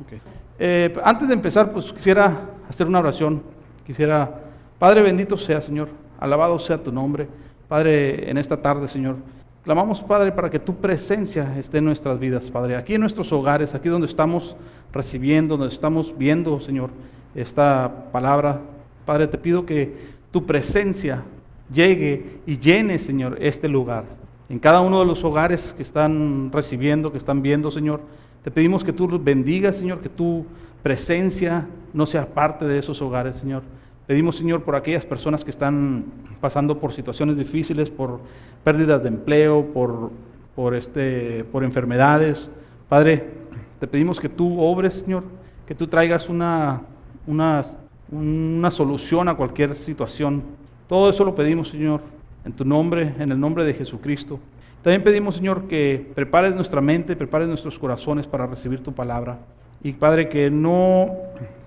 Ok. Eh, antes de empezar, pues quisiera hacer una oración. Quisiera, Padre bendito sea, Señor, alabado sea tu nombre. Padre, en esta tarde, Señor, clamamos, Padre, para que tu presencia esté en nuestras vidas, Padre. Aquí en nuestros hogares, aquí donde estamos recibiendo, donde estamos viendo, Señor, esta palabra. Padre, te pido que tu presencia llegue y llene, Señor, este lugar. En cada uno de los hogares que están recibiendo, que están viendo, Señor, te pedimos que tú los bendigas, Señor, que tu presencia no sea parte de esos hogares, Señor. Pedimos, Señor, por aquellas personas que están pasando por situaciones difíciles, por pérdidas de empleo, por, por, este, por enfermedades. Padre, te pedimos que tú obres, Señor, que tú traigas una, una, una solución a cualquier situación. Todo eso lo pedimos, Señor, en tu nombre, en el nombre de Jesucristo. También pedimos, Señor, que prepares nuestra mente, prepares nuestros corazones para recibir tu palabra. Y Padre, que no,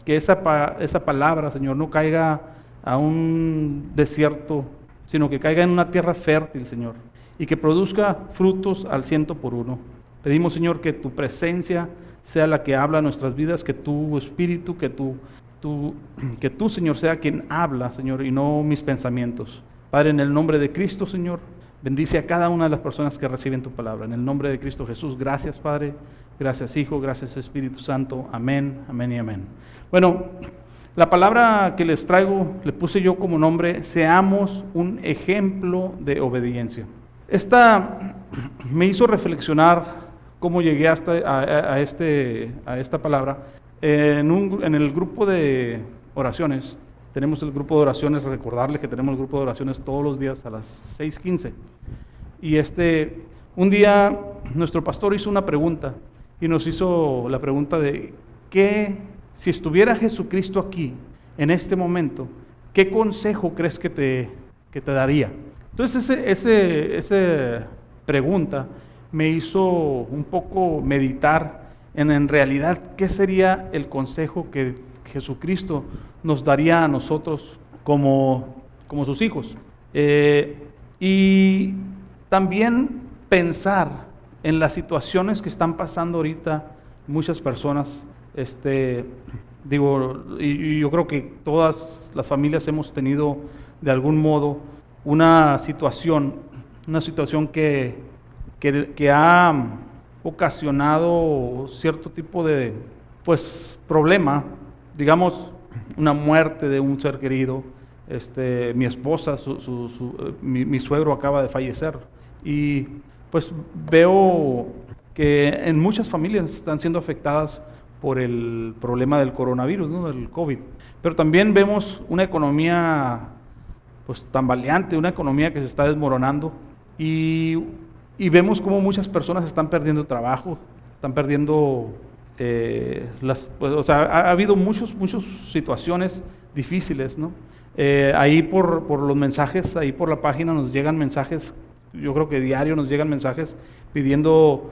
que esa, esa palabra, Señor, no caiga a un desierto, sino que caiga en una tierra fértil, Señor, y que produzca frutos al ciento por uno. Pedimos, Señor, que tu presencia sea la que habla nuestras vidas, que tu espíritu, que tu, tu, que tú, Señor, sea quien habla, Señor, y no mis pensamientos. Padre, en el nombre de Cristo, Señor, bendice a cada una de las personas que reciben tu palabra. En el nombre de Cristo Jesús, gracias, Padre. Gracias, Hijo. Gracias, Espíritu Santo. Amén, amén y amén. Bueno, la palabra que les traigo le puse yo como nombre, seamos un ejemplo de obediencia. Esta me hizo reflexionar cómo llegué hasta a, este, a esta palabra. En, un, en el grupo de oraciones tenemos el grupo de oraciones, recordarles que tenemos el grupo de oraciones todos los días a las 6.15. Y este, un día nuestro pastor hizo una pregunta y nos hizo la pregunta de, ¿qué, si estuviera Jesucristo aquí en este momento, qué consejo crees que te, que te daría? Entonces ese, ese, esa pregunta me hizo un poco meditar en en realidad qué sería el consejo que Jesucristo nos daría a nosotros como, como sus hijos. Eh, y también pensar en las situaciones que están pasando ahorita muchas personas. Este, digo, y, yo creo que todas las familias hemos tenido de algún modo una situación, una situación que, que, que ha ocasionado cierto tipo de pues problema, digamos, una muerte de un ser querido. Este, mi esposa, su, mi, suegro acaba de fallecer. Y pues veo que en muchas familias están siendo afectadas por el problema del coronavirus, ¿no? del COVID. Pero también vemos una economía pues tambaleante, una economía que se está desmoronando y, y vemos como muchas personas están perdiendo trabajo, están perdiendo eh, las, pues, o sea, ha, habido muchos, muchas situaciones difíciles, ¿no? Eh, ahí por, por, los mensajes, ahí por la página nos llegan mensajes, yo creo que diario nos llegan mensajes pidiendo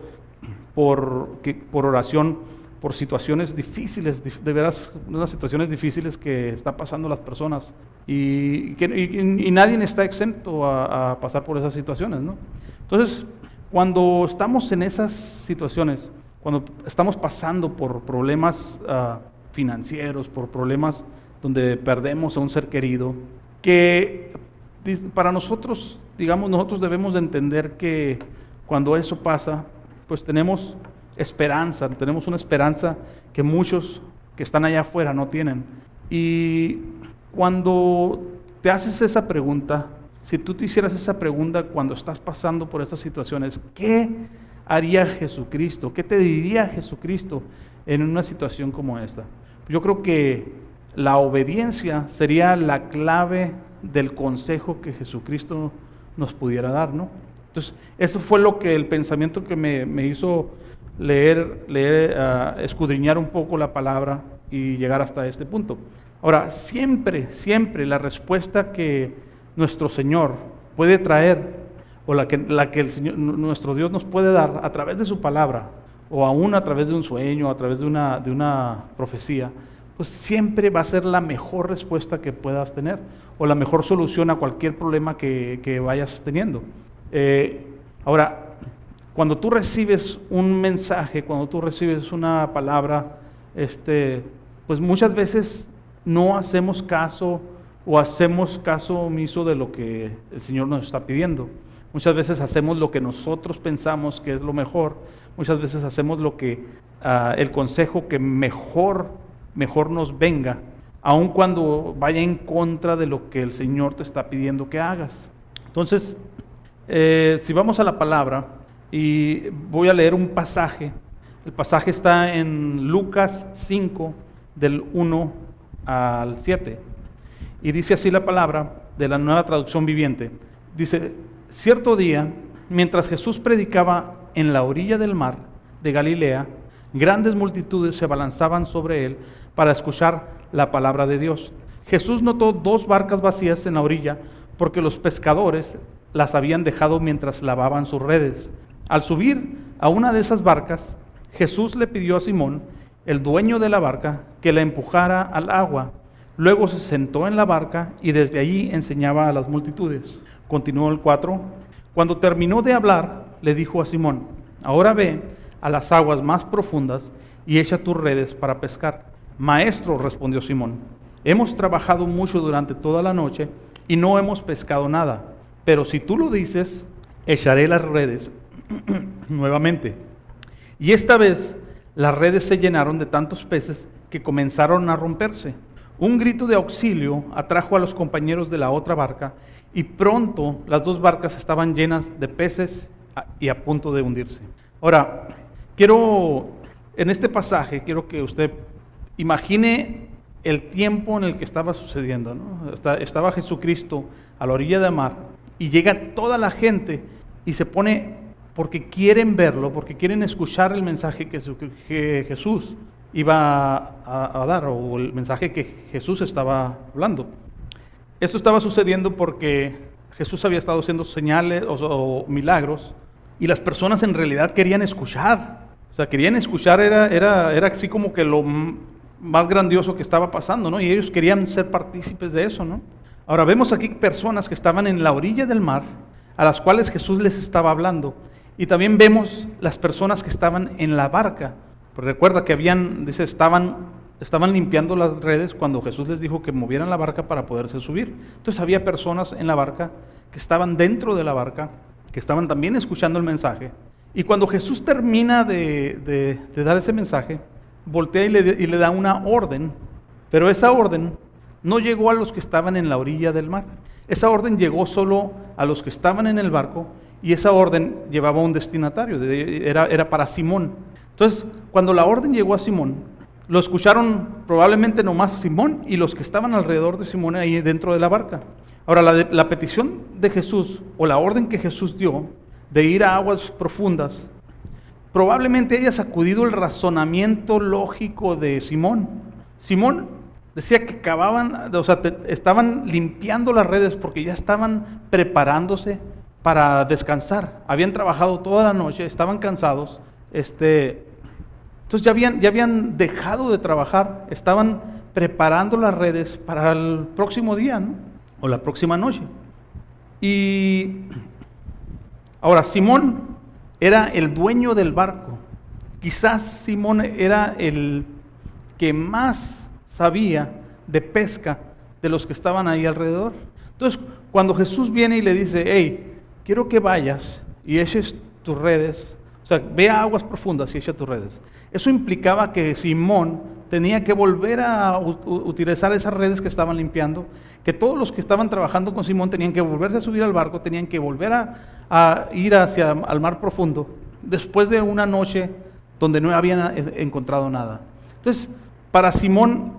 por, que, por oración por situaciones difíciles, de veras, unas situaciones difíciles que está pasando las personas y, que, y, nadie está exento a, a pasar por esas situaciones, ¿no? Entonces, cuando estamos en esas situaciones, cuando estamos pasando por problemas ah, financieros, por problemas donde perdemos a un ser querido, que para nosotros, digamos, nosotros debemos de entender que cuando eso pasa, pues tenemos esperanza, tenemos una esperanza que muchos que están allá afuera no tienen. Y cuando te haces esa pregunta, si tú te hicieras esa pregunta cuando estás pasando por esas situaciones, ¿qué haría Jesucristo? ¿Qué te diría Jesucristo en una situación como esta? Yo creo que la obediencia sería la clave del consejo que Jesucristo nos pudiera dar, ¿no? Entonces, eso fue lo que el pensamiento que me, hizo leer, leer ah, escudriñar un poco la palabra y llegar hasta este punto. Ahora, siempre, siempre la respuesta que nuestro Señor puede traer o la que, la que el Señor, nuestro Dios nos puede dar a través de su palabra, o aún a través de un sueño, a través de una, de una profecía, pues siempre va a ser la mejor respuesta que puedas tener, o la mejor solución a cualquier problema que, que vayas teniendo. Eh, ahora, cuando tú recibes un mensaje, cuando tú recibes una palabra, este, pues muchas veces no hacemos caso o hacemos caso omiso de lo que el Señor nos está pidiendo. Muchas veces hacemos lo que nosotros pensamos que es lo mejor. Muchas veces hacemos lo que ah, el consejo que mejor, mejor nos venga, aun cuando vaya en contra de lo que el Señor te está pidiendo que hagas. Entonces, eh, si vamos a la palabra y voy a leer un pasaje, el pasaje está en Lucas 5, del 1 al 7. Y dice así la palabra de la nueva traducción viviente. Dice, cierto día, mientras Jesús predicaba en la orilla del mar de Galilea, grandes multitudes se abalanzaban sobre él para escuchar la palabra de Dios. Jesús notó dos barcas vacías en la orilla porque los pescadores las habían dejado mientras lavaban sus redes. Al subir a una de esas barcas, Jesús le pidió a Simón, el dueño de la barca, que la empujara al agua Luego se sentó en la barca y desde allí enseñaba a las multitudes. Continuó el 4. Cuando terminó de hablar, le dijo a Simón, ahora ve a las aguas más profundas y echa tus redes para pescar. Maestro, respondió Simón, hemos trabajado mucho durante toda la noche y no hemos pescado nada, pero si tú lo dices, echaré las redes nuevamente. Y esta vez las redes se llenaron de tantos peces que comenzaron a romperse. Un grito de auxilio atrajo a los compañeros de la otra barca y pronto las dos barcas estaban llenas de peces y a punto de hundirse. Ahora, quiero, en este pasaje, quiero que usted imagine el tiempo en el que estaba sucediendo. Estaba Jesucristo a la orilla del mar y llega toda la gente y se pone porque quieren verlo, porque quieren escuchar el mensaje que Jesús iba a, dar o el mensaje que Jesús estaba hablando. Esto estaba sucediendo porque Jesús había estado haciendo señales o, milagros y las personas en realidad querían escuchar. O sea, querían escuchar, era, era, era así como que lo más grandioso que estaba pasando, ¿no? Y ellos querían ser partícipes de eso, ¿no? Ahora vemos aquí personas que estaban en la orilla del mar, a las cuales Jesús les estaba hablando. Y también vemos las personas que estaban en la barca, pues recuerda que habían, dice, estaban, estaban limpiando las redes cuando Jesús les dijo que movieran la barca para poderse subir. Entonces había personas en la barca que estaban dentro de la barca, que estaban también escuchando el mensaje. Y cuando Jesús termina de, dar ese mensaje, voltea y le, y le da una orden, pero esa orden no llegó a los que estaban en la orilla del mar. Esa orden llegó solo a los que estaban en el barco y esa orden llevaba un destinatario, era, era para Simón. Entonces, cuando la orden llegó a Simón, lo escucharon probablemente nomás Simón y los que estaban alrededor de Simón ahí dentro de la barca. Ahora, la, petición de Jesús o la orden que Jesús dio de ir a aguas profundas, probablemente haya sacudido el razonamiento lógico de Simón. Simón decía que acababan, o sea, estaban limpiando las redes porque ya estaban preparándose para descansar. Habían trabajado toda la noche, estaban cansados este, entonces ya habían, ya habían dejado de trabajar, estaban preparando las redes para el próximo día, O la próxima noche. Y ahora, Simón era el dueño del barco. Quizás Simón era el que más sabía de pesca de los que estaban ahí alrededor. Entonces, cuando Jesús viene y le dice, hey, quiero que vayas y eches tus redes o sea, ve a aguas profundas y echa tus redes. Eso implicaba que Simón tenía que volver a utilizar esas redes que estaban limpiando, que todos los que estaban trabajando con Simón tenían que volverse a subir al barco, tenían que volver a, ir hacia el mar profundo, después de una noche donde no habían encontrado nada. Entonces, para Simón,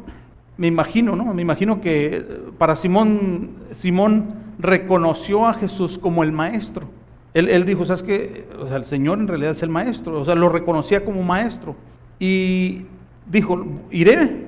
me imagino, ¿no? Me imagino que para Simón, Simón reconoció a Jesús como el maestro. Él, dijo, ¿sabes qué? O sea, el Señor en realidad es el maestro, o sea, lo reconocía como maestro. Y dijo, iré,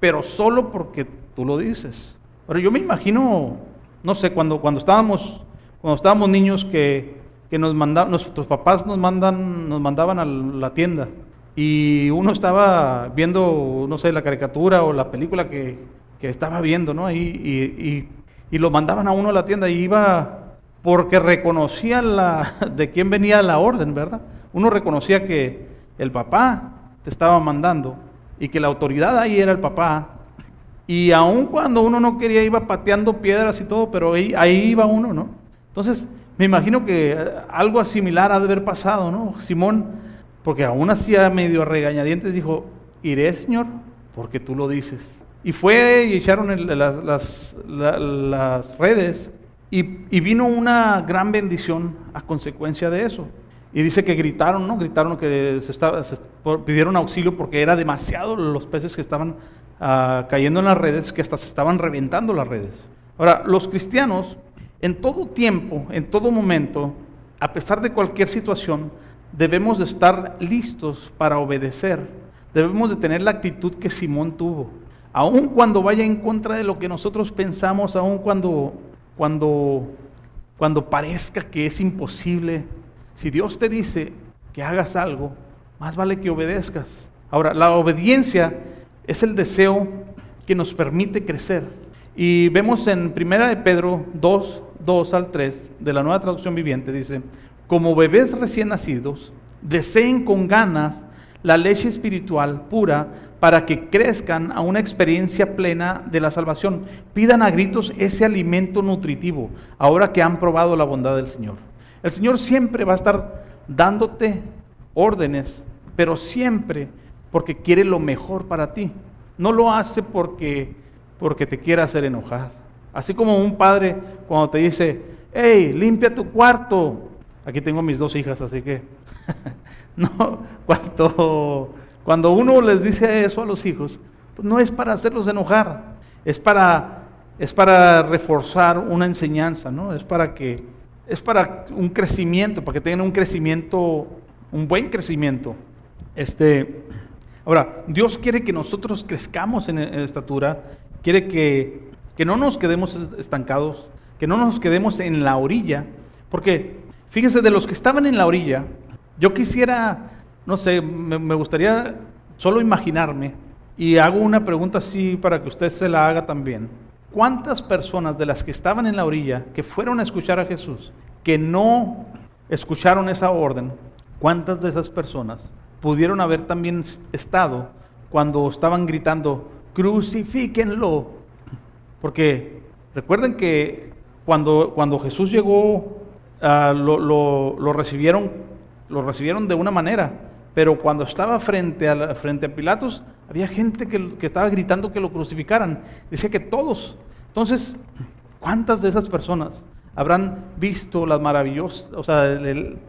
pero solo porque tú lo dices. Pero yo me imagino, no sé, cuando, cuando, estábamos, cuando estábamos niños que, que nos mandaban, nuestros papás nos, mandan, nos mandaban a la tienda y uno estaba viendo, no sé, la caricatura o la película que, que estaba viendo, ¿no? Y, y, y, lo mandaban a uno a la tienda y iba porque reconocía la, de quién venía la orden, ¿verdad? Uno reconocía que el papá te estaba mandando y que la autoridad ahí era el papá. Y aun cuando uno no quería, iba pateando piedras y todo, pero ahí, ahí iba uno, ¿no? Entonces, me imagino que eh, algo similar ha de haber pasado, ¿no? Simón, porque aún hacía medio regañadientes, dijo, iré, Señor, porque tú lo dices. Y fue y echaron las, redes y, vino una gran bendición a consecuencia de eso. Y dice que gritaron, ¿no? Gritaron que se, pidieron auxilio porque era demasiado los peces que estaban ah, cayendo en las redes, que hasta se estaban reventando las redes. Ahora, los cristianos en todo tiempo, en todo momento, a pesar de cualquier situación, debemos de estar listos para obedecer. Debemos de tener la actitud que Simón tuvo. Aun cuando vaya en contra de lo que nosotros pensamos, aun cuando, cuando, cuando parezca que es imposible, si Dios te dice que hagas algo, más vale que obedezcas. Ahora, la obediencia es el deseo que nos permite crecer. Y vemos en 1 de Pedro 2, 2 al 3 de la nueva traducción viviente, dice, como bebés recién nacidos, deseen con ganas la leche espiritual pura para que crezcan a una experiencia plena de la salvación. Pidan a gritos ese alimento nutritivo, ahora que han probado la bondad del Señor. El Señor siempre va a estar dándote órdenes, pero siempre porque quiere lo mejor para ti. No lo hace porque porque te quiere hacer enojar. Así como un padre cuando te dice, hey, limpia tu cuarto. Aquí tengo mis dos hijas, así que no, cuando, cuando uno les dice eso a los hijos, pues no es para hacerlos enojar, es para, es para reforzar una enseñanza, ¿no? Es para que, es para un crecimiento, para que tengan un crecimiento, un buen crecimiento. Este, ahora, Dios quiere que nosotros crezcamos en estatura quiere que, no nos quedemos estancados, que no nos quedemos en la orilla, porque fíjense, de los que estaban en la orilla, yo quisiera, no sé, me, gustaría solo imaginarme, y hago una pregunta así para que usted se la haga también. ¿Cuántas personas de las que estaban en la orilla, que fueron a escuchar a Jesús, que no escucharon esa orden, cuántas de esas personas pudieron haber también estado cuando estaban gritando, crucifíquenlo. Porque recuerden que cuando, cuando Jesús llegó, ah, lo, recibieron, lo recibieron de una manera, pero cuando estaba frente a, frente a Pilatos, había gente que, estaba gritando que lo crucificaran. Decía que todos. Entonces, ¿cuántas de esas personas habrán visto las maravillosas, o sea,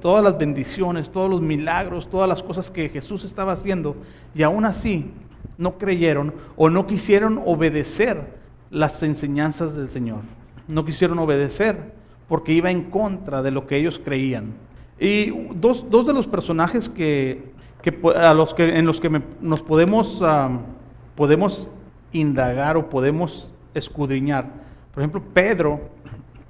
todas las bendiciones, todos los milagros, todas las cosas que Jesús estaba haciendo, y aún así no creyeron o no quisieron obedecer las enseñanzas del Señor. No quisieron obedecer porque iba en contra de lo que ellos creían. Y dos, de los personajes que, a los que, en los que nos podemos, podemos indagar o podemos escudriñar. Por ejemplo, Pedro.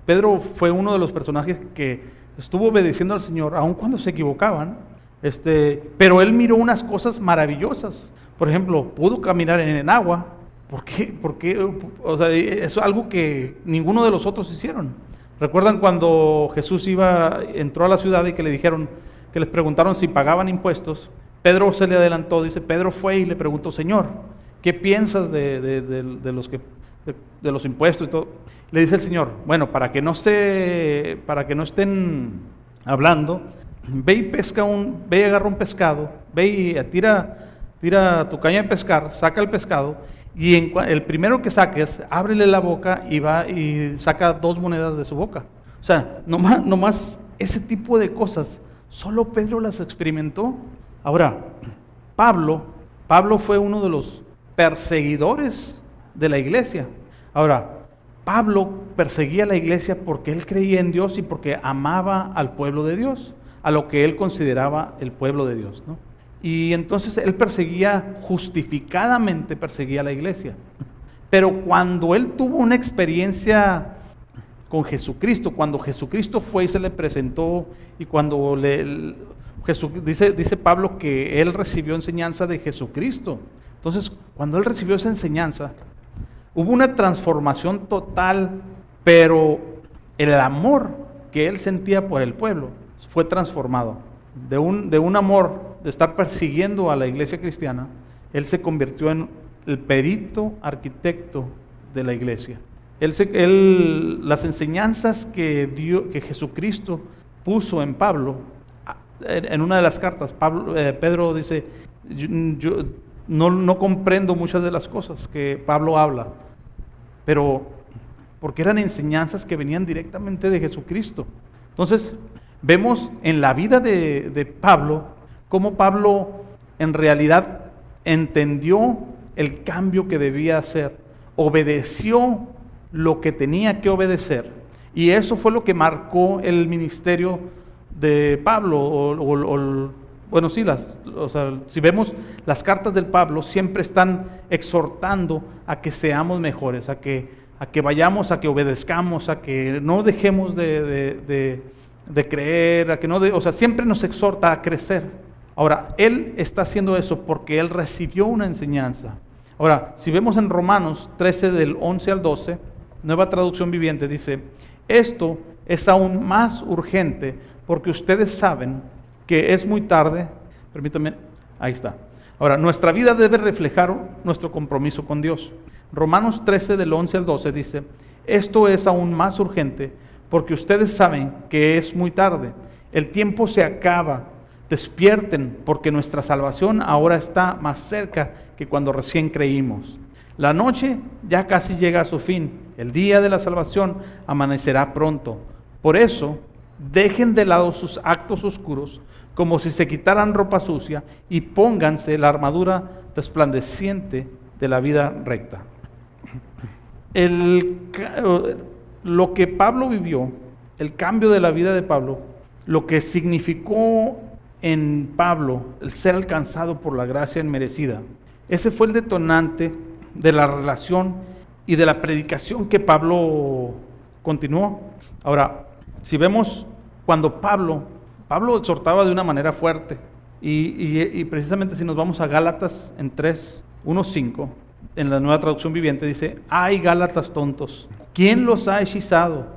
Pedro fue uno de los personajes que estuvo obedeciendo al Señor, aun cuando se equivocaban. Este, pero él miró unas cosas maravillosas. Por ejemplo, pudo caminar en el agua. ¿Por qué? Porque, o sea, es algo que ninguno de los otros hicieron. ¿Recuerdan cuando Jesús iba, entró a la ciudad y que le dijeron, que les preguntaron si pagaban impuestos? Pedro se le adelantó, dice, Pedro fue y le preguntó, Señor, ¿qué piensas de, los, que, de, los impuestos y todo? Le dice el Señor, bueno, para que no, se, para que no estén hablando, ve y pesca un, ve y agarra un pescado, ve y tira tira tu caña de pescar, saca el pescado y el primero que saques, ábrele la boca y va y saca dos monedas de su boca. O sea, nomás, nomás ese tipo de cosas, solo Pedro las experimentó. Ahora, Pablo, Pablo fue uno de los perseguidores de la iglesia. Ahora, Pablo perseguía a la iglesia porque él creía en Dios y porque amaba al pueblo de Dios, a lo que él consideraba el pueblo de Dios, ¿no? Y entonces él perseguía, justificadamente perseguía a la iglesia. Pero cuando él tuvo una experiencia con Jesucristo, cuando Jesucristo fue y se le presentó, y cuando le, Jesús, dice, dice Pablo que él recibió enseñanza de Jesucristo. Entonces, cuando él recibió esa enseñanza, hubo una transformación total, pero el amor que él sentía por el pueblo fue transformado. De un, de un amor de estar persiguiendo a la iglesia cristiana, él se convirtió en el perito arquitecto de la iglesia. Él, las enseñanzas que, dio, que Jesucristo puso en Pablo, en una de las cartas, eh, Pedro dice, yo, no, no, comprendo muchas de las cosas que Pablo habla, pero porque eran enseñanzas que venían directamente de Jesucristo. Entonces, vemos en la vida de, de Pablo cómo Pablo en realidad entendió el cambio que debía hacer, obedeció lo que tenía que obedecer. Y eso fue lo que marcó el ministerio de Pablo. O, bueno, sí, las, si vemos las cartas del Pablo, siempre están exhortando a que seamos mejores, a que, a que vayamos, a que obedezcamos, a que no dejemos de, de creer, a que no, o sea, siempre nos exhorta a crecer. Ahora, él está haciendo eso porque él recibió una enseñanza. Ahora, si vemos en Romanos 13 del 11 al 12, nueva traducción viviente dice, esto es aún más urgente porque ustedes saben que es muy tarde. Permítanme, ahí está. Ahora, nuestra vida debe reflejar nuestro compromiso con Dios. Romanos 13 del 11 al 12 dice, esto es aún más urgente porque ustedes saben que es muy tarde. El tiempo se acaba. Despierten porque nuestra salvación ahora está más cerca que cuando recién creímos. La noche ya casi llega a su fin. El día de la salvación amanecerá pronto. Por eso, dejen de lado sus actos oscuros como si se quitaran ropa sucia y pónganse la armadura resplandeciente de la vida recta. lo que Pablo vivió, el cambio de la vida de Pablo, lo que significó en Pablo el ser alcanzado por la gracia inmerecida, ese fue el detonante de la relación y de la predicación que Pablo continuó. Ahora, si vemos cuando Pablo, Pablo exhortaba de una manera fuerte, y, precisamente si nos vamos a Gálatas en 3, 1, 5, en la nueva traducción viviente dice, ay Gálatas tontos, ¿quién los ha hechizado?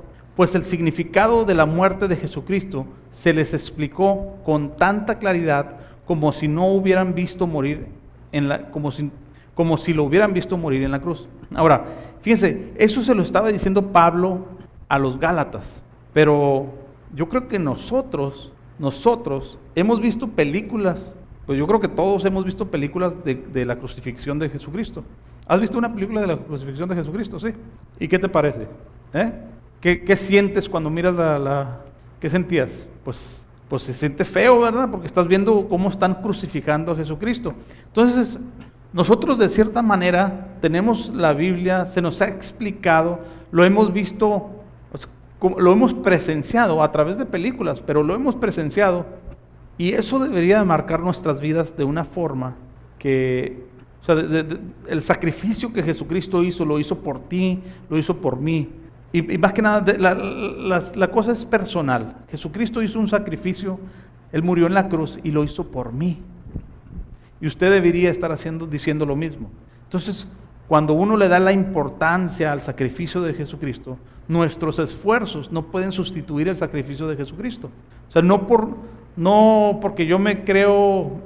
Pues el significado de la muerte de Jesucristo se les explicó con tanta claridad como si no hubieran visto morir en la, como si como si lo hubieran visto morir en la cruz. Ahora, fíjense, eso se lo estaba diciendo Pablo a los Gálatas, pero yo creo que nosotros, nosotros hemos visto películas, pues yo creo que todos hemos visto películas de, la crucifixión de Jesucristo. ¿Has visto una película de la crucifixión de Jesucristo? Sí. ¿Y qué te parece? ¿Eh? ¿Qué, sientes cuando miras la, la... ¿Qué sentías? Pues, pues se siente feo, ¿verdad? Porque estás viendo cómo están crucificando a Jesucristo. Entonces, nosotros de cierta manera tenemos la Biblia, se nos ha explicado, lo hemos visto, lo hemos presenciado a través de películas, pero lo hemos presenciado y eso debería marcar nuestras vidas de una forma que, o sea, el sacrificio que Jesucristo hizo, lo hizo por ti, lo hizo por mí. Y, más que nada, la, la cosa es personal. Jesucristo hizo un sacrificio, Él murió en la cruz y lo hizo por mí. Y usted debería estar haciendo, diciendo lo mismo. Entonces, cuando uno le da la importancia al sacrificio de Jesucristo, nuestros esfuerzos no pueden sustituir el sacrificio de Jesucristo. O sea, no, por, no porque yo me creo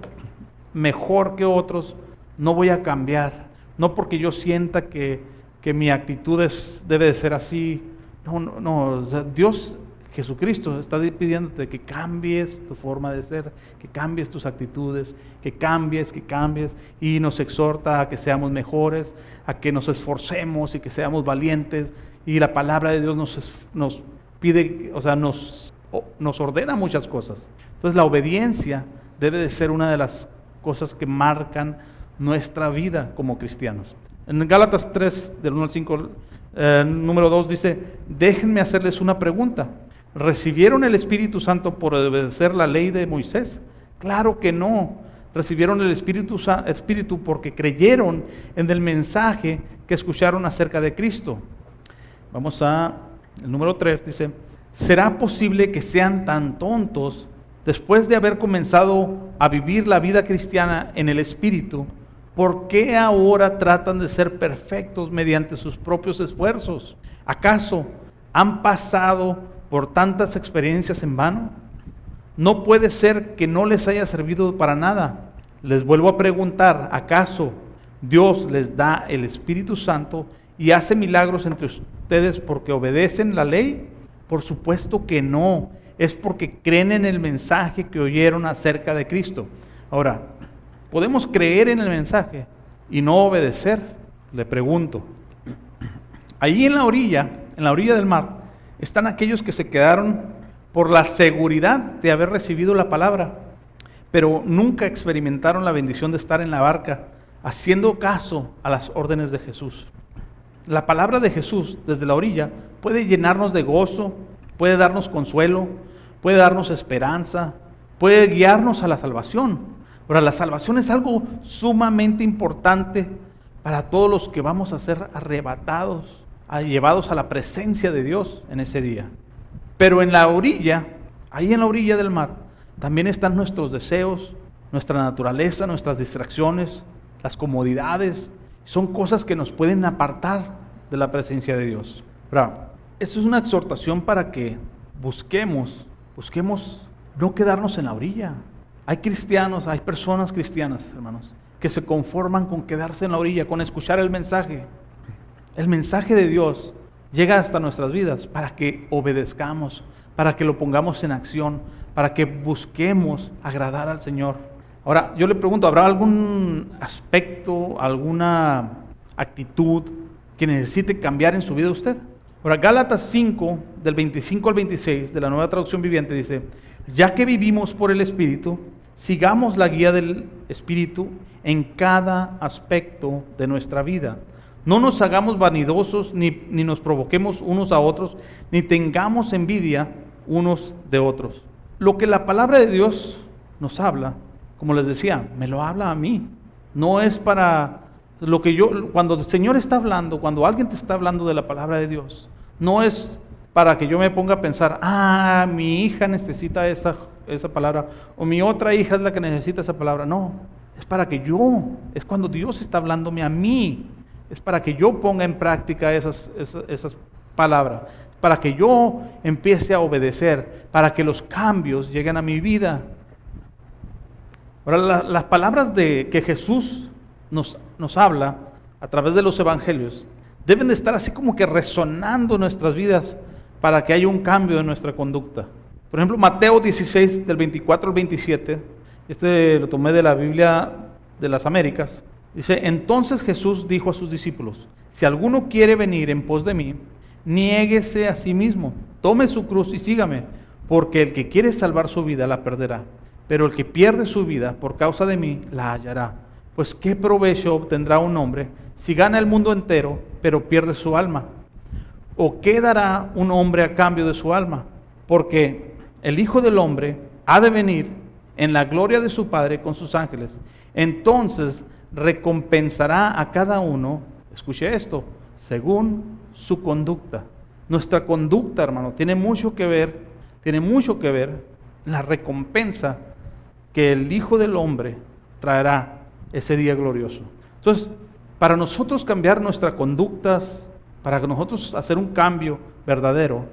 mejor que otros, no voy a cambiar. No porque yo sienta que, que mi actitud debe de ser así. No, no, no. Dios Jesucristo está pidiéndote que cambies tu forma de ser, que cambies tus actitudes, que cambies, que cambies, y nos exhorta a que seamos mejores, a que nos esforcemos y que seamos valientes, y la palabra de Dios nos, nos pide, o sea, nos, nos ordena muchas cosas. Entonces la obediencia debe de ser una de las cosas que marcan nuestra vida como cristianos. En Gálatas 3, del 1 al 5, eh, número 2 dice, déjenme hacerles una pregunta. ¿Recibieron el Espíritu Santo por obedecer la ley de Moisés? Claro que no. Recibieron el Espíritu, Espíritu porque creyeron en el mensaje que escucharon acerca de Cristo. Vamos a el número 3, dice, ¿será posible que sean tan tontos después de haber comenzado a vivir la vida cristiana en el Espíritu? ¿Por qué ahora tratan de ser perfectos mediante sus propios esfuerzos? ¿Acaso han pasado por tantas experiencias en vano? No puede ser que no les haya servido para nada. Les vuelvo a preguntar, ¿acaso Dios les da el Espíritu Santo y hace milagros entre ustedes porque obedecen la ley? Por supuesto que no, es porque creen en el mensaje que oyeron acerca de Cristo. Ahora, ¿podemos creer en el mensaje y no obedecer? Le pregunto. Allí en la orilla, en la orilla del mar, están aquellos que se quedaron por la seguridad de haber recibido la palabra, pero nunca experimentaron la bendición de estar en la barca haciendo caso a las órdenes de Jesús. La palabra de Jesús desde la orilla puede llenarnos de gozo, puede darnos consuelo, puede darnos esperanza, puede guiarnos a la salvación. Ahora, la salvación es algo sumamente importante para todos los que vamos a ser arrebatados, llevados a la presencia de Dios en ese día. Pero en la orilla, ahí en la orilla del mar, también están nuestros deseos, nuestra naturaleza, nuestras distracciones, las comodidades. Son cosas que nos pueden apartar de la presencia de Dios. Ahora, esto es una exhortación para que busquemos, busquemos no quedarnos en la orilla. Hay cristianos, hay personas cristianas, hermanos, que se conforman con quedarse en la orilla, con escuchar el mensaje. El mensaje de Dios llega hasta nuestras vidas para que obedezcamos, para que lo pongamos en acción, para que busquemos agradar al Señor. Ahora, yo le pregunto, ¿habrá algún aspecto, alguna actitud que necesite cambiar en su vida usted? Ahora, Gálatas 5, del 25 al 26 de la nueva traducción viviente dice, ya que vivimos por el Espíritu, sigamos la guía del Espíritu en cada aspecto de nuestra vida. No nos hagamos vanidosos, ni, ni nos provoquemos unos a otros, ni tengamos envidia unos de otros. Lo que la palabra de Dios nos habla, como les decía, me lo habla a mí. No es para lo que yo, cuando el Señor está hablando, cuando alguien te está hablando de la palabra de Dios, no es para que yo me ponga a pensar, ah, mi hija necesita esa, esa palabra, o mi otra hija es la que necesita esa palabra. No, es para que yo, es cuando Dios está hablándome a mí, es para que yo ponga en práctica esas, esas, palabras, para que yo empiece a obedecer, para que los cambios lleguen a mi vida. Ahora, las palabras de que Jesús nos, nos habla a través de los evangelios deben de estar así como que resonando nuestras vidas para que haya un cambio en nuestra conducta. Por ejemplo, Mateo 16, del 24 al 27, este lo tomé de la Biblia de las Américas, dice, entonces Jesús dijo a sus discípulos, si alguno quiere venir en pos de mí, niéguese a sí mismo, tome su cruz y sígame, porque el que quiere salvar su vida la perderá, pero el que pierde su vida por causa de mí la hallará. Pues qué provecho obtendrá un hombre si gana el mundo entero, pero pierde su alma. ¿O qué dará un hombre a cambio de su alma? Porque el Hijo del Hombre ha de venir en la gloria de su Padre con sus ángeles. Entonces recompensará a cada uno, escuche esto, según su conducta. Nuestra conducta, hermano, tiene mucho que ver, tiene mucho que ver la recompensa que el Hijo del Hombre traerá ese día glorioso. Entonces, para nosotros cambiar nuestras conductas, para nosotros hacer un cambio verdadero,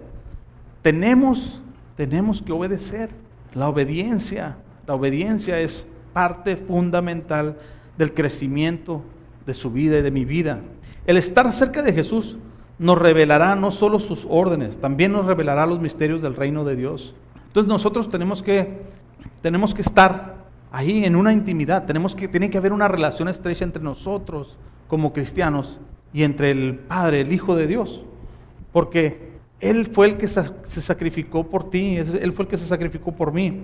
tenemos, tenemos que obedecer. La obediencia, la obediencia es parte fundamental del crecimiento de su vida y de mi vida. El estar cerca de Jesús nos revelará no solo sus órdenes, también nos revelará los misterios del reino de Dios. Entonces nosotros tenemos que, tenemos que estar ahí en una intimidad. Tenemos que, tiene que haber una relación estrecha entre nosotros como cristianos y entre el Padre, el Hijo de Dios. Porque Él fue el que se sacrificó por ti, Él fue el que se sacrificó por mí.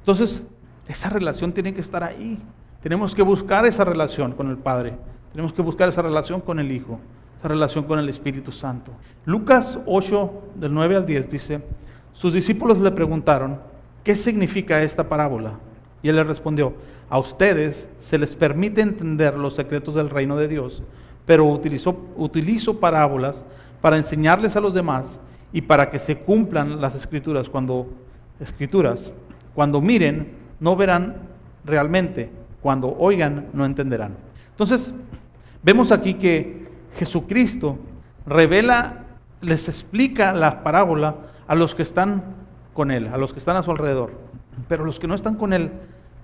Entonces, esa relación tiene que estar ahí. Tenemos que buscar esa relación con el Padre. Tenemos que buscar esa relación con el Hijo, esa relación con el Espíritu Santo. Lucas 8, del 9 al 10 dice, sus discípulos le preguntaron, ¿qué significa esta parábola? Y él le respondió, a ustedes se les permite entender los secretos del reino de Dios, pero utilizo, utilizo parábolas para enseñarles a los demás y para que se cumplan las escrituras. Cuando, escrituras, cuando miren, no verán realmente, cuando oigan, no entenderán. Entonces, vemos aquí que Jesucristo revela, les explica la parábola a los que están con Él, a los que están a su alrededor. Pero los que no están con Él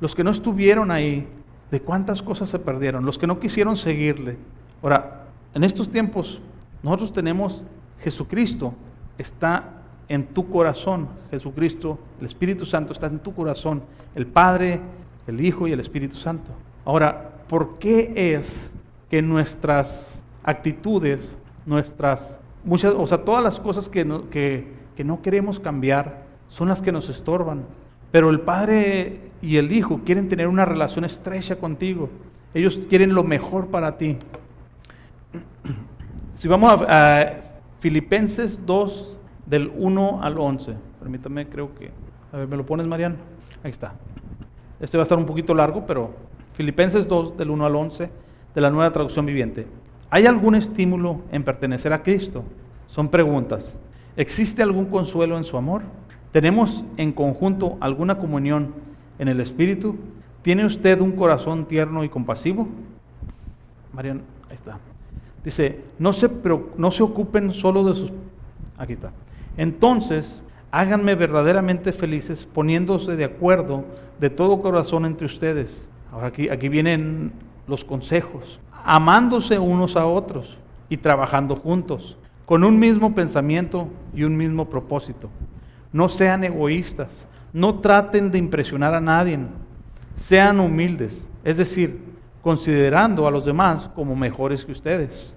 los que no estuvieron ahí, de cuántas cosas se perdieron, los que no quisieron seguirle. Ahora, en estos tiempos, nosotros tenemos Jesucristo, está en tu corazón, Jesucristo, el Espíritu Santo está en tu corazón, el Padre, el Hijo y el Espíritu Santo. Ahora, ¿por qué es que nuestras actitudes, nuestras, muchas, o sea, todas las cosas que no, que, que no queremos cambiar son las que nos estorban? Pero el Padre y el Hijo quieren tener una relación estrecha contigo. Ellos quieren lo mejor para ti. Si vamos a, a Filipenses 2, del 1 al 11. Permítame, creo que... A ver, ¿me lo pones, Mariano? Ahí está. Este va a estar un poquito largo, pero Filipenses 2, del 1 al 11, de la nueva traducción viviente. ¿Hay algún estímulo en pertenecer a Cristo? Son preguntas. ¿Existe algún consuelo en su amor? ¿Tenemos en conjunto alguna comunión en el Espíritu? ¿Tiene usted un corazón tierno y compasivo? Mariano, ahí está. Dice, no se, no se ocupen solo de sus... Aquí está. Entonces, háganme verdaderamente felices poniéndose de acuerdo de todo corazón entre ustedes. Ahora aquí, aquí vienen los consejos. Amándose unos a otros y trabajando juntos, con un mismo pensamiento y un mismo propósito. No sean egoístas, no traten de impresionar a nadie, sean humildes, es decir, considerando a los demás como mejores que ustedes.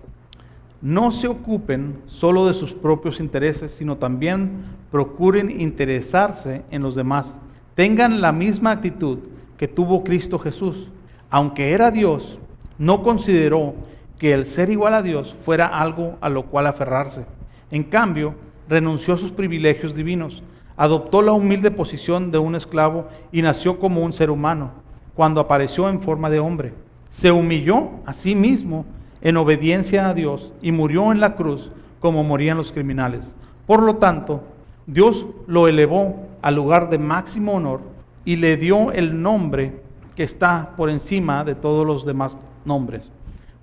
No se ocupen solo de sus propios intereses, sino también procuren interesarse en los demás. Tengan la misma actitud que tuvo Cristo Jesús. Aunque era Dios, no consideró que el ser igual a Dios fuera algo a lo cual aferrarse. En cambio, renunció a sus privilegios divinos, adoptó la humilde posición de un esclavo y nació como un ser humano, cuando apareció en forma de hombre. Se humilló a sí mismo en obediencia a Dios y murió en la cruz como morían los criminales. Por lo tanto, Dios lo elevó al lugar de máximo honor y le dio el nombre que está por encima de todos los demás nombres,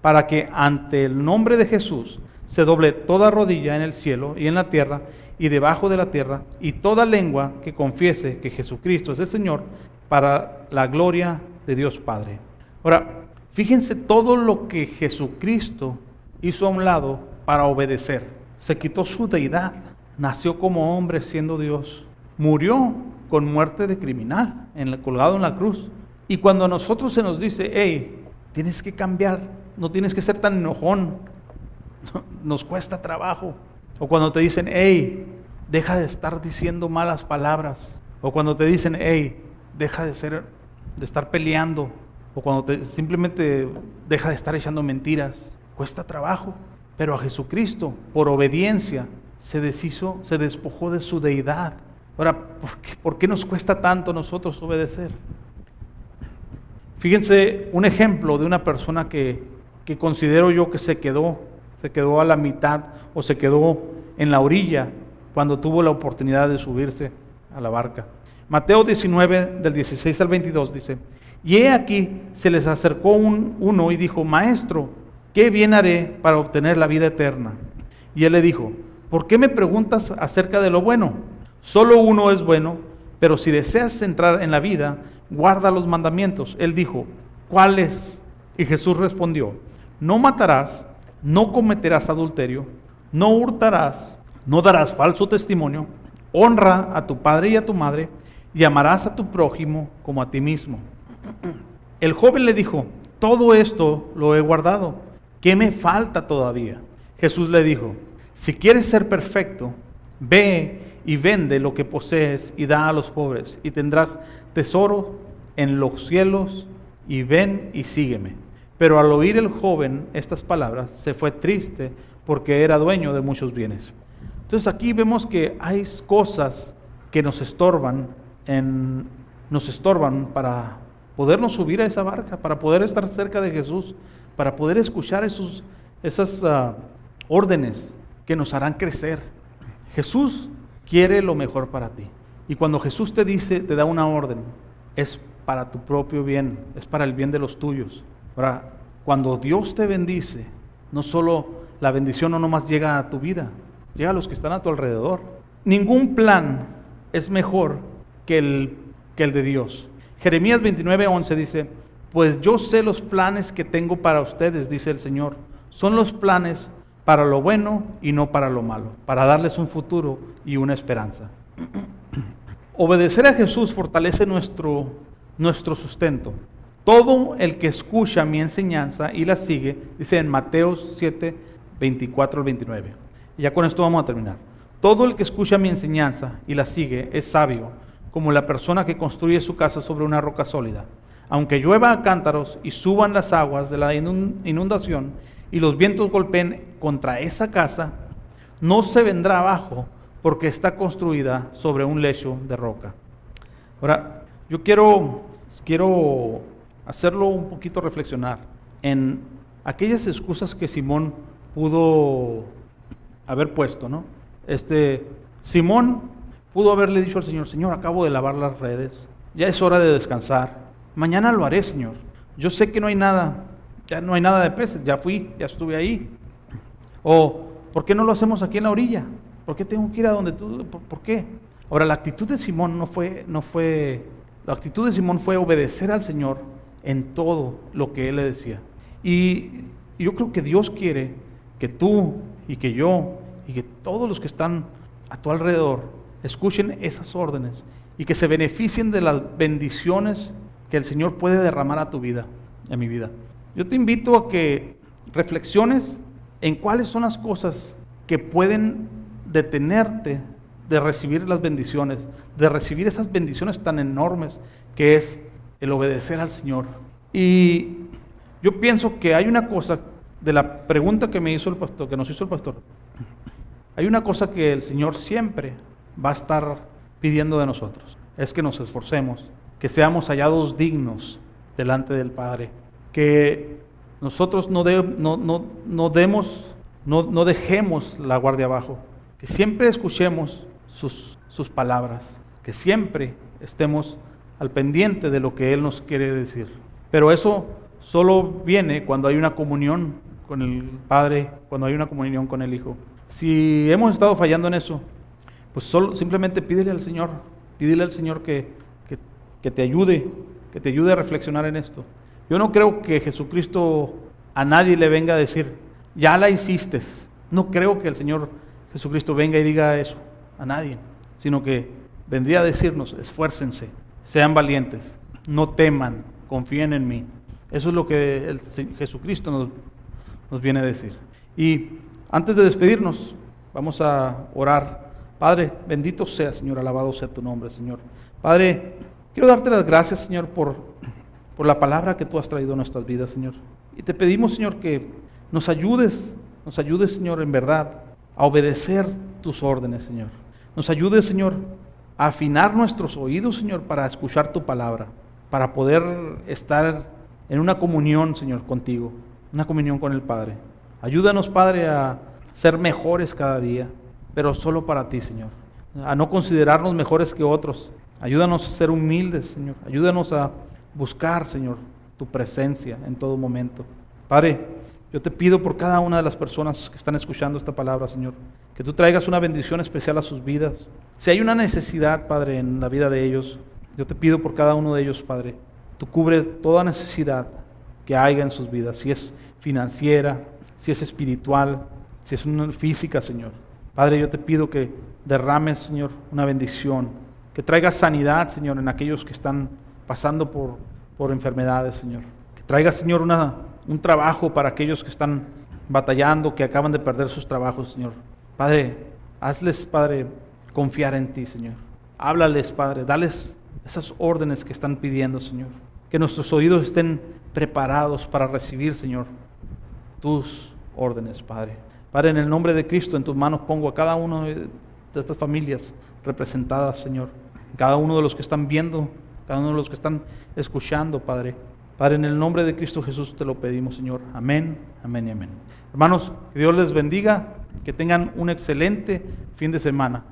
para que ante el nombre de Jesús se doble toda rodilla en el cielo y en la tierra y debajo de la tierra, y toda lengua que confiese que Jesucristo es el Señor, para la gloria de Dios Padre. Ahora, Fíjense todo lo que Jesucristo hizo a un lado para obedecer. Se quitó su deidad, nació como hombre siendo Dios, murió con muerte de criminal, colgado en la cruz. Y cuando a nosotros se nos dice, hey, tienes que cambiar, no tienes que ser tan enojón, nos cuesta trabajo. O cuando te dicen, hey, deja de estar diciendo malas palabras. O cuando te dicen, hey, deja de ser, de estar peleando, o cuando te, simplemente deja de estar echando mentiras, cuesta trabajo. Pero a Jesucristo, por obediencia, se deshizo, se despojó de su deidad. Ahora, ¿por qué, nos cuesta tanto nosotros obedecer? Fíjense un ejemplo de una persona que, que considero yo que se quedó, se quedó a la mitad o se quedó en la orilla cuando tuvo la oportunidad de subirse a la barca. Mateo 19, del 16 al 22 dice, y he aquí se les acercó un, uno y dijo, Maestro, ¿qué bien haré para obtener la vida eterna? Y él le dijo, ¿por qué me preguntas acerca de lo bueno? Solo uno es bueno, pero si deseas entrar en la vida, guarda los mandamientos. Él dijo, ¿cuáles? Y Jesús respondió, no matarás, no cometerás adulterio, no hurtarás, no darás falso testimonio, honra a tu padre y a tu madre, y amarás a tu prójimo como a ti mismo. El joven le dijo, todo esto lo he guardado, ¿qué me falta todavía? Jesús le dijo, si quieres ser perfecto, ve y vende lo que posees y da a los pobres, y tendrás tesoro en los cielos, y ven y sígueme. Pero al oír el joven estas palabras, se fue triste porque era dueño de muchos bienes. Entonces aquí vemos que hay cosas que nos estorban en, nos estorban para podernos subir a esa barca, para poder estar cerca de Jesús, para poder escuchar esos, esas ah, órdenes que nos harán crecer. Jesús quiere lo mejor para ti. Y cuando Jesús te dice, te da una orden, es para tu propio bien, es para el bien de los tuyos. Ahora, cuando Dios te bendice, no solo la bendición no nomás llega a tu vida, llega a los que están a tu alrededor. Ningún plan es mejor que el, que el de Dios. Jeremías 29, 11 dice, pues yo sé los planes que tengo para ustedes, dice el Señor. Son los planes para lo bueno y no para lo malo, para darles un futuro y una esperanza. Obedecer a Jesús fortalece nuestro, nuestro sustento. Todo el que escucha mi enseñanza y la sigue, dice en Mateo 7, 24 al 29. Y ya con esto vamos a terminar. Todo el que escucha mi enseñanza y la sigue es sabio, como la persona que construye su casa sobre una roca sólida. Aunque llueva a cántaros y suban las aguas de la inundación y los vientos golpeen contra esa casa, no se vendrá abajo porque está construida sobre un lecho de roca. Ahora, yo quiero, quiero hacerlo un poquito reflexionar en aquellas excusas que Simón pudo haber puesto, ¿no? Este, Simón pudo haberle dicho al Señor, Señor, acabo de lavar las redes, ya es hora de descansar, mañana lo haré, Señor. Yo sé que no hay nada, ya no hay nada de peces, ya fui, ya estuve ahí. O, ¿por qué no lo hacemos aquí en la orilla? ¿Por qué tengo que ir a donde tú? ¿Por, qué? Ahora, la actitud de Simón no fue, no fue, la actitud de Simón fue obedecer al Señor en todo lo que él le decía. Y yo creo que Dios quiere que tú y que yo y que todos los que están a tu alrededor escuchen esas órdenes y que se beneficien de las bendiciones que el Señor puede derramar a tu vida, a mi vida. Yo te invito a que reflexiones en cuáles son las cosas que pueden detenerte de recibir las bendiciones, de recibir esas bendiciones tan enormes que es el obedecer al Señor. Y yo pienso que hay una cosa de la pregunta que me hizo el pastor, que nos hizo el pastor. Hay una cosa que el Señor siempre va a estar pidiendo de nosotros, es que nos esforcemos, que seamos hallados dignos delante del Padre, que nosotros no, no, no, demos, no, no dejemos la guardia abajo, que siempre escuchemos sus, sus palabras, que siempre estemos al pendiente de lo que Él nos quiere decir. Pero eso solo viene cuando hay una comunión con el Padre, cuando hay una comunión con el Hijo. Si hemos estado fallando en eso, pues solo, simplemente pídele al Señor, pídele al Señor que, que, que te ayude, que te ayude a reflexionar en esto. Yo no creo que Jesucristo a nadie le venga a decir, ya la hiciste. No creo que el Señor Jesucristo venga y diga eso a nadie, sino que vendría a decirnos, esfuércense, sean valientes, no teman, confíen en mí. Eso es lo que Jesucristo nos, nos viene a decir. Y antes de despedirnos, vamos a orar. Padre, bendito sea, Señor, alabado sea tu nombre, Señor. Padre, quiero darte las gracias, Señor, por, por la palabra que tú has traído a nuestras vidas, Señor. Y te pedimos, Señor, que nos ayudes, nos ayudes, Señor, en verdad, a obedecer tus órdenes, Señor. Nos ayudes, Señor, afinar nuestros oídos, Señor, para escuchar tu palabra, para poder estar en una comunión, Señor, contigo, una comunión con el Padre. Ayúdanos, Padre, a ser mejores cada día, pero solo para ti, Señor. A no considerarnos mejores que otros. Ayúdanos a ser humildes, Señor. Ayúdanos a buscar, Señor, tu presencia en todo momento. Padre, yo te pido por cada una de las personas que están escuchando esta palabra, Señor, que tú traigas una bendición especial a sus vidas. Si hay una necesidad, Padre, en la vida de ellos, yo te pido por cada uno de ellos, Padre, tú cubre toda necesidad que haya en sus vidas, si es financiera, si es espiritual, si es una física, Señor. Padre, yo te pido que derrames, Señor, una bendición, que traigas sanidad, Señor, en aquellos que están pasando por, por enfermedades, Señor. Que traigas, Señor, una un trabajo para aquellos que están batallando, que acaban de perder sus trabajos, Señor. Padre, hazles, Padre, confiar en ti, Señor. Háblales, Padre, dales esas órdenes que están pidiendo, Señor. Que nuestros oídos estén preparados para recibir, Señor, tus órdenes, Padre. Padre, en el nombre de Cristo, en tus manos pongo a cada uno de estas familias representadas, Señor. Cada uno de los que están viendo, cada uno de los que están escuchando, Padre. Padre, en el nombre de Cristo Jesús te lo pedimos, Señor. Amén, amén y amén. Hermanos, que Dios les bendiga, que tengan un excelente fin de semana.